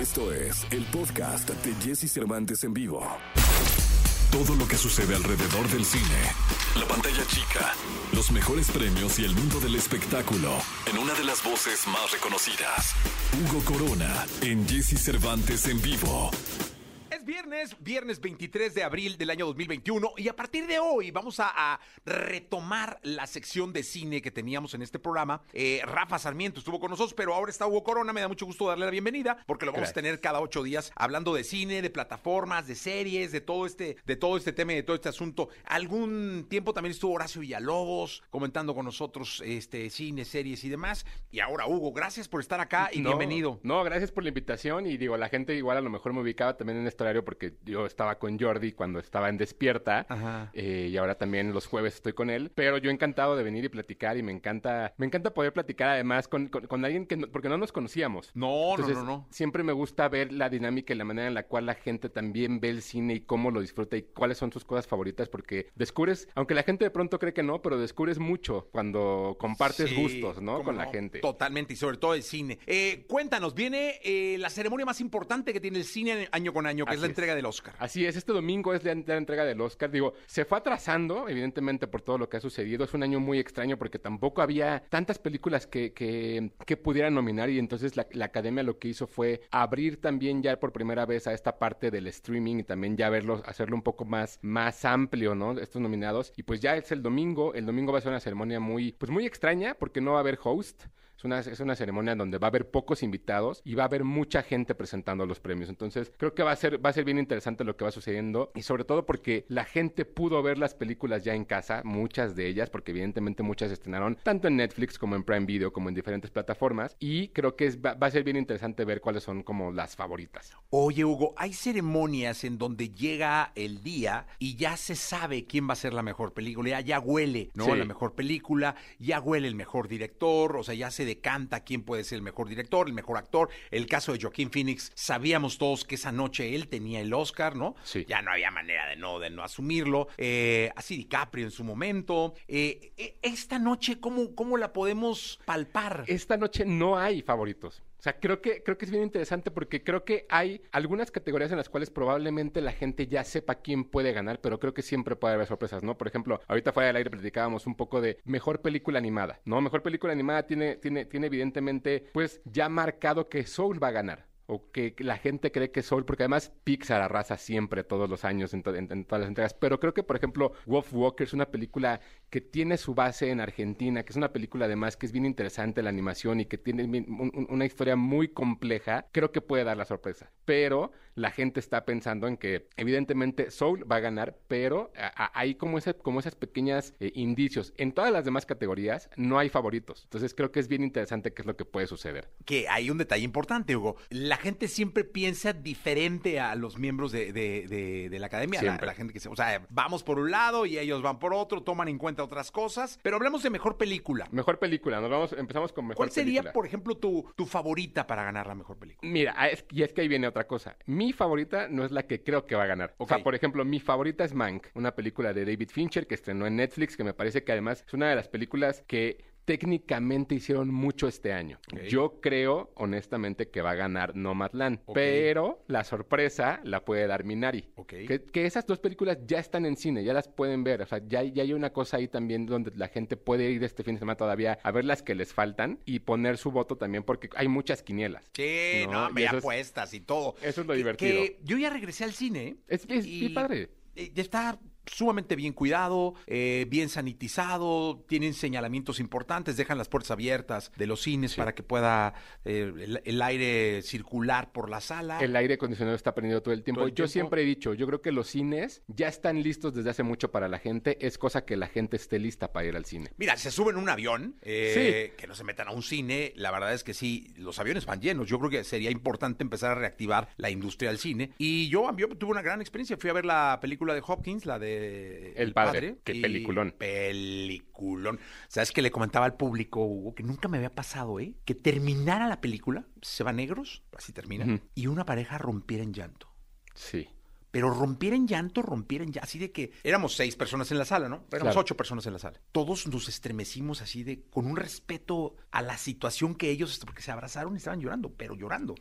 Esto es el podcast de Jesse Cervantes en vivo. Todo lo que sucede alrededor del cine, la pantalla chica, los mejores premios y el mundo del espectáculo en una de las voces más reconocidas. Hugo Corona en Jesse Cervantes en vivo viernes, viernes 23 de abril del año 2021 y a partir de hoy vamos a, retomar la sección de cine que teníamos en este programa. Eh, Rafa Sarmiento estuvo con nosotros, pero ahora está Hugo Corona, me da mucho gusto darle la bienvenida porque lo vamos a tener cada ocho días hablando de cine, de plataformas, de series, de todo este, de todo este tema y de todo este asunto. Algún tiempo también estuvo Horacio Villalobos comentando con nosotros este cine, series y demás. Y ahora Hugo, gracias por estar acá y bienvenido. No, gracias por la invitación y digo, la gente igual a lo mejor me ubicaba también en este horario porque yo estaba con Jordi cuando estaba en Despierta eh, y ahora también los jueves estoy con él. Pero yo encantado de venir y platicar y me encanta, me encanta poder platicar además con, con, alguien que, porque no nos conocíamos. No, no, no, no. Siempre me gusta ver la dinámica y la manera en la cual la gente también ve el cine y cómo lo disfruta y cuáles son sus cosas favoritas porque descubres, aunque la gente de pronto cree que no, pero descubres mucho cuando compartes gustos, ¿no? Con la gente. Totalmente y sobre todo el cine. Eh, cuéntanos, viene eh, la ceremonia más importante que tiene el cine año con año, que es la entrega del Oscar. Así es, este domingo es la, entrega del Oscar. Digo, se fue atrasando, evidentemente, por todo lo que ha sucedido. Es un año muy extraño porque tampoco había tantas películas que, que, pudieran nominar y entonces la, academia lo que hizo fue abrir también ya por primera vez a esta parte del streaming y también ya verlo, hacerlo un poco más, más amplio, ¿no? Estos nominados. Y pues ya es el domingo. El domingo va a ser una ceremonia muy, pues muy extraña porque no va a haber host. Es una, es una ceremonia donde va a haber pocos invitados y va a haber mucha gente presentando los premios. Entonces, creo que va a ser, va a ser bien interesante lo que va sucediendo y sobre todo porque la gente pudo ver las películas ya en casa, muchas de ellas, porque evidentemente muchas estrenaron tanto en Netflix como en Prime Video, como en diferentes plataformas. Y creo que va, a ser bien interesante ver cuáles son como las favoritas. Oye, Hugo, hay ceremonias en donde llega el día y ya se sabe quién va a ser la mejor película, ya, huele, ¿no? La mejor película, ya huele el mejor director, o sea, ya se decanta quién puede ser el mejor director, el mejor actor. El caso de Joaquín Phoenix, sabíamos todos que esa noche él tenía el Oscar, ¿no? Sí. Ya no había manera de no, de no asumirlo. Eh, así DiCaprio en su momento. Eh, eh, esta noche, ¿cómo, ¿cómo la podemos palpar? Esta noche no hay favoritos. O sea, creo que, creo que es bien interesante porque creo que hay algunas categorías en las cuales probablemente la gente ya sepa quién puede ganar, pero creo que siempre puede haber sorpresas, ¿no? Por ejemplo, ahorita fuera del aire platicábamos un poco de mejor película animada, ¿no? Mejor película animada tiene, tiene, tiene evidentemente, pues, ya marcado que Soul va a ganar o que la gente cree que Soul, porque además Pixar arrasa siempre todos los años en, todas las entregas, pero creo que por ejemplo Wolf Walker es una película que tiene su base en Argentina, que es una película además que es bien interesante la animación y que tiene una historia muy compleja, creo que puede dar la sorpresa, pero la gente está pensando en que evidentemente Soul va a ganar, pero hay como, ese, como esas pequeñas eh, indicios. En todas las demás categorías no hay favoritos, entonces creo que es bien interesante qué es lo que puede suceder. Que hay un detalle importante, Hugo. La gente siempre piensa diferente a los miembros de, de, la academia. La, gente que o sea, vamos por un lado y ellos van por otro, toman en cuenta otras cosas. Pero hablemos de mejor película. Mejor película, nos vamos, empezamos con mejor ¿Cuál sería, por ejemplo, tu, tu favorita para ganar la mejor película? Mira, y es que ahí viene otra cosa. Mi favorita no es la que creo que va a ganar. O sea, por ejemplo, mi favorita es Mank, una película de David Fincher que estrenó en Netflix, que me parece que además es una de las películas que técnicamente hicieron mucho este año. Yo creo, honestamente, que va a ganar Nomadland, pero la sorpresa la puede dar Minari. Que, esas dos películas ya están en cine, ya las pueden ver. O sea, ya, ya, hay una cosa ahí también donde la gente puede ir este fin de semana todavía a ver las que les faltan y poner su voto también, porque hay muchas quinielas. Sí, no, me apuestas y todo. Eso es lo divertido. yo ya regresé al cine. Es, es, padre. Eh, ya está sumamente bien cuidado, eh, bien sanitizado, tienen señalamientos importantes, dejan las puertas abiertas de los cines para que pueda eh, el, aire circular por la sala. El aire acondicionado está prendido todo el tiempo. yo siempre he dicho, yo creo que los cines ya están listos desde hace mucho para la gente, es cosa que la gente esté lista para ir al cine. Mira, se suben un avión, eh, que no se metan a un cine, la verdad es que sí, los aviones van llenos, yo creo que sería importante empezar a reactivar la industria del cine. Y yo, yo tuve una gran experiencia, fui a ver la película de Hopkins, la de el, Padre. Qué peliculón. Peliculón. ¿Sabes que le comentaba al público, Hugo, que nunca me había pasado, ¿eh? Que terminara la película, se va negros, así termina, y una pareja rompiera en llanto. Sí. Pero rompiera en llanto, rompiera en llanto, así de que éramos seis personas en la sala, ¿no? Éramos ocho personas en la sala. Todos nos estremecimos así de, con un respeto a la situación que ellos, porque se abrazaron y estaban llorando, pero llorando.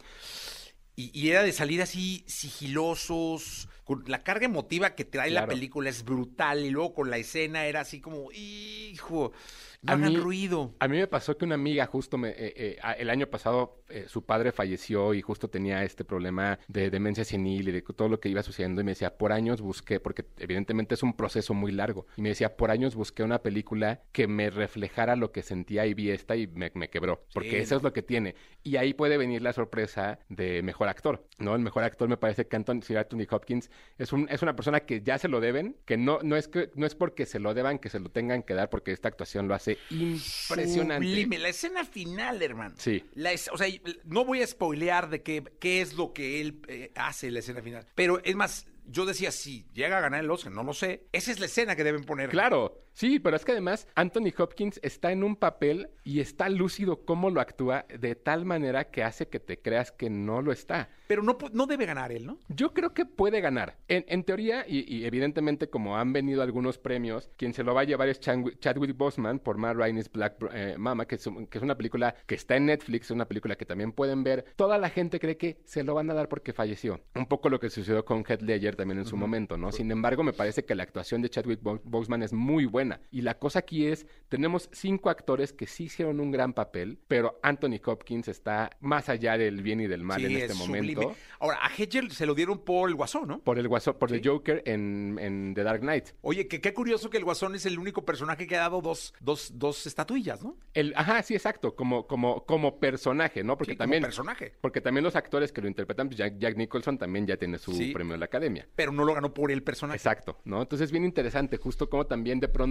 Y, y era de salir así sigilosos, con la carga emotiva que trae la película es brutal y luego con la escena era así como, hijo, no A hagan mí- ruido. A mí me pasó que una amiga justo me, eh, eh, el año pasado eh, su padre falleció y justo tenía este problema de demencia senil y de todo lo que iba sucediendo y me decía, por años busqué, porque evidentemente es un proceso muy largo, y me decía, por años busqué una película que me reflejara lo que sentía y vi esta y me, me quebró, porque Sí, eso es lo que tiene. Y ahí puede venir la sorpresa de mejor actor, ¿no? El mejor actor me parece que Anthony, Sir Anthony Hopkins es, un, es una persona que ya se lo deben, que no, no, es que no es porque se lo deban que se lo tengan que dar, porque esta actuación lo hace impresionante. Sublime. La escena final, hermano. Sí. La es- o sea, no voy a spoilear de qué, qué es lo que él eh, hace en la escena final. Pero es más, yo decía, si llega a ganar el Oscar, no lo sé. Esa es la escena que deben poner. Claro, sí, pero es que además Anthony Hopkins está en un papel y está lúcido cómo lo actúa de tal manera que hace que te creas que no lo está. Pero no, no debe ganar él, ¿no? Yo creo que puede ganar. En, en teoría, y, y evidentemente como han venido algunos premios, quien se lo va a llevar es Chadwick Boseman por Matt Ryan's Black eh, Mama, que es, un- que es una película que está en Netflix, es una película que también pueden ver. Toda la gente cree que se lo van a dar porque falleció. Un poco lo que sucedió con Heath Ledger también en su momento, ¿no? Sin embargo, me parece que la actuación de Chadwick Bo- Boseman es muy buena. Y la cosa aquí es, tenemos cinco actores que sí hicieron un gran papel, pero Anthony Hopkins está más allá del bien y del mal Sí, en este es momento. sublime. Ahora, a Hedger se lo dieron por el Guasón, ¿no? Por el guaso, por el Joker en, en The Dark Knight. Oye, que qué curioso que el Guasón es el único personaje que ha dado dos, dos, dos estatuillas, ¿no? El, ajá, sí, exacto, como, como, como personaje, ¿no? Porque Sí, como también. personaje. Porque también los actores que lo interpretan, pues Jack, Jack Nicholson también ya tiene su Sí. premio de la academia. Pero no lo ganó por el personaje. Exacto, ¿no? Entonces es bien interesante, justo como también de pronto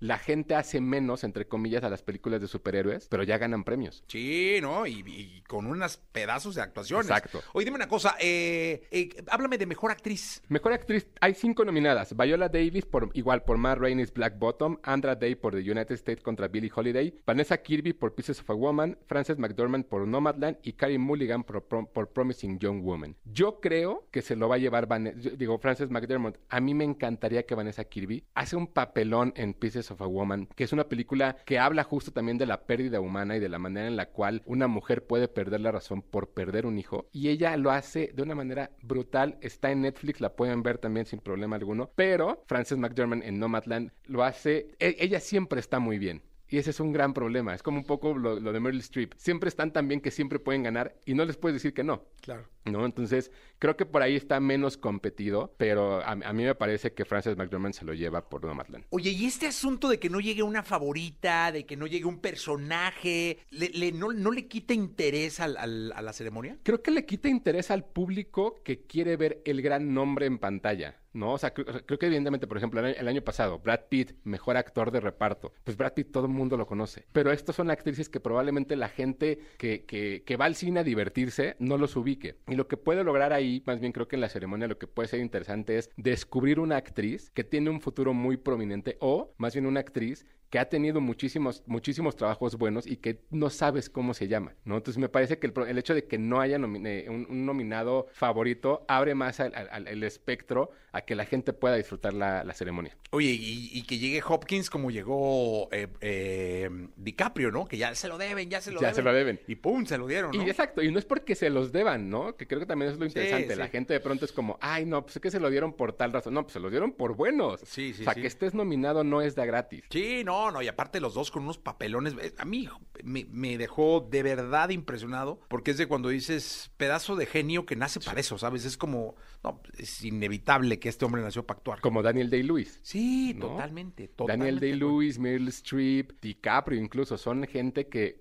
la gente hace menos, entre comillas, a las películas de superhéroes, pero ya ganan premios. Sí, ¿no? Y, y con unos pedazos de actuaciones. Exacto. Oye, dime una cosa, eh, eh, háblame de mejor actriz. Mejor actriz, hay cinco nominadas. Viola Davis, por, igual por Matt Rainey's Black Bottom, Andra Day por The United States contra Billie Holiday, Vanessa Kirby por Pieces of a Woman, Frances McDormand por Nomadland y Carey Mulligan por, Prom- por Promising Young Woman. Yo creo que se lo va a llevar, yo digo, Frances McDermott. A mí me encantaría que Vanessa Kirby hace un papelón en Pieces of a Woman, que es una película que habla justo también de la pérdida humana y de la manera en la cual una mujer puede perder la razón por perder un hijo. Y ella lo hace de una manera brutal. Está en Netflix, la pueden ver también sin problema alguno. Pero Frances McDermott en Nomadland lo hace. e- ella siempre está muy bien. Y ese es un gran problema. Es como un poco lo, lo de Meryl Streep. Siempre están tan bien que siempre pueden ganar y no les puedes decir que no. Claro. ¿No? Entonces, creo que por ahí está menos competido, pero a, a mí me parece que Frances McDormand se lo lleva por Nomadland. Oye, y este asunto de que no llegue una favorita, de que no llegue un personaje, ¿le, le- no, no le quita interés al- al- a la ceremonia? Creo que le quita interés al público que quiere ver el gran nombre en pantalla. ¿No? O sea, creo, creo que evidentemente, por ejemplo, el año, el año pasado, Brad Pitt, mejor actor de reparto. Pues Brad Pitt todo el mundo lo conoce. Pero estas son actrices que probablemente la gente que, que, que va al cine a divertirse no los ubique. Y lo que puede lograr ahí, más bien creo que en la ceremonia lo que puede ser interesante es descubrir una actriz que tiene un futuro muy prominente o más bien una actriz que ha tenido muchísimos, muchísimos trabajos buenos y que no sabes cómo se llama, ¿no? Entonces me parece que el, el hecho de que no haya un, un nominado favorito abre más al, el espectro a que la gente pueda disfrutar la, la ceremonia. Oye, y, y que llegue Hopkins como llegó eh, eh, DiCaprio, ¿no? Que ya se lo deben, ya se lo Ya deben. se lo deben. Y pum, se lo dieron, ¿no? Y exacto, y no es porque se los deban, ¿no? Que creo que también es lo interesante. sí. La gente de pronto es como, ay, no, pues es que se lo dieron por tal razón. No, pues se los dieron por buenos. Sí, sí, O sea, sí. que estés nominado no es de gratis. Sí, no, no, y aparte los dos con unos papelones. eh, A mí me, me dejó de verdad impresionado, porque es de cuando dices pedazo de genio que nace para eso, ¿sabes? Es como, no, es inevitable que este hombre nació para actuar. Como Daniel Day-Lewis. Sí, ¿no? totalmente, Daniel totalmente. Day-Lewis, Meryl Streep, DiCaprio incluso, son gente que,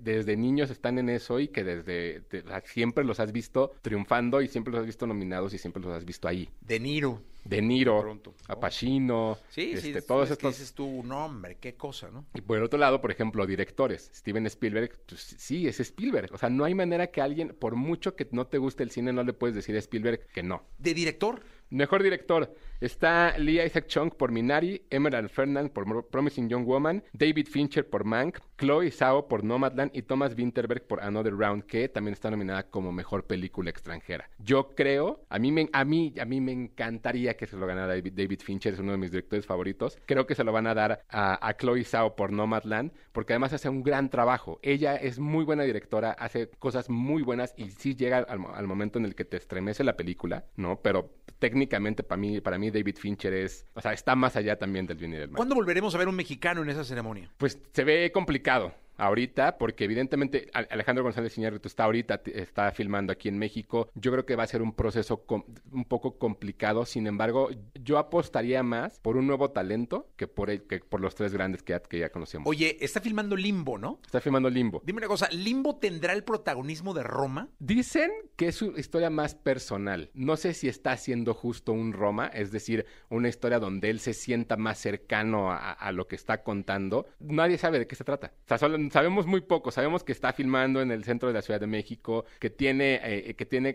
desde niños están en eso y que desde de- siempre los has visto triunfando y siempre los has visto nominados y siempre los has visto ahí. De Niro. De Niro, pronto, ¿no? a Pacino, Sí, sí, este, es- todos es que estos... dices tú, no, hombre, qué cosa, ¿no? Y por el otro lado, por ejemplo, directores. Steven Spielberg, pues sí, es Spielberg. O sea, no hay manera que alguien, por mucho que no te guste el cine, no le puedes decir a Spielberg que no. ¿De director? Mejor director. Está Lee Isaac Chung por Minari, Emerald Fernand por Promising Young Woman, David Fincher por Mank, Chloe Zhao por Nomadland y Thomas Winterberg por Another Round, que también está nominada como mejor película extranjera. Yo creo, a mí me, a mí, a mí me encantaría que se lo ganara David, Fincher, es uno de mis directores favoritos. Creo que se lo van a dar a, a Chloe Zhao por Nomadland, porque además hace un gran trabajo. Ella es muy buena directora, hace cosas muy buenas y sí llega al, al momento en el que te estremece la película, ¿no? Pero técnicamente para mí, para mí David Fincher es, o sea, está más allá también del bien y del mal. ¿Cuándo volveremos a ver un mexicano en esa ceremonia? Pues se ve complicado ahorita, porque evidentemente Alejandro González Iñárritu está ahorita, está filmando aquí en México. Yo creo que va a ser un proceso un poco complicado. Sin embargo, yo apostaría más por un nuevo talento que por, el, que por los tres grandes que ya, que ya conocemos. Oye, está filmando Limbo, ¿no? Está filmando Limbo. Dime una cosa, ¿Limbo tendrá el protagonismo de Roma? Dicen que es su historia más personal. No sé si está haciendo justo un Roma, es decir, una historia donde él se sienta más cercano a, a lo que está contando. Nadie sabe de qué se trata. O sea, solo sabemos muy poco. Sabemos que está filmando en el centro de la Ciudad de México, que tiene, eh, que tiene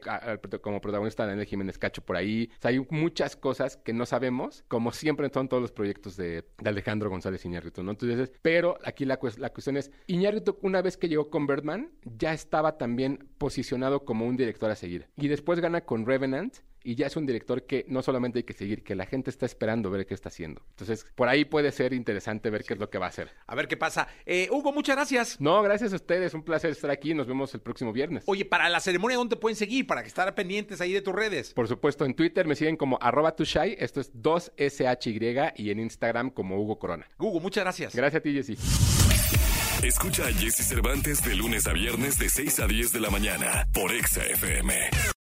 como protagonista Daniel Jiménez Cacho por ahí. O sea, hay muchas cosas que no sabemos, como siempre son todos los proyectos de, Alejandro González Iñárritu, ¿no? Entonces, pero aquí la, la cuestión es, Iñárritu una vez que llegó con Birdman, ya estaba también posicionado como un director a seguir. Y después gana con Revenant y ya es un director que no solamente hay que seguir, que la gente está esperando ver qué está haciendo. Entonces, por ahí puede ser interesante ver qué es lo que va a hacer. A ver qué pasa. Eh, Hugo, muchas gracias. No, gracias a ustedes. Un placer estar aquí. Nos vemos el próximo viernes. Oye, para la ceremonia, ¿dónde pueden seguir? Para que estar pendientes ahí de tus redes. Por supuesto, en Twitter me siguen como arroba tushai, esto es 2SHY, y en Instagram como Hugo Corona. Hugo, muchas gracias. Gracias a ti, Jessy. Escucha a Jesse Cervantes de lunes a viernes de 6 a 10 de la mañana por Exa FM.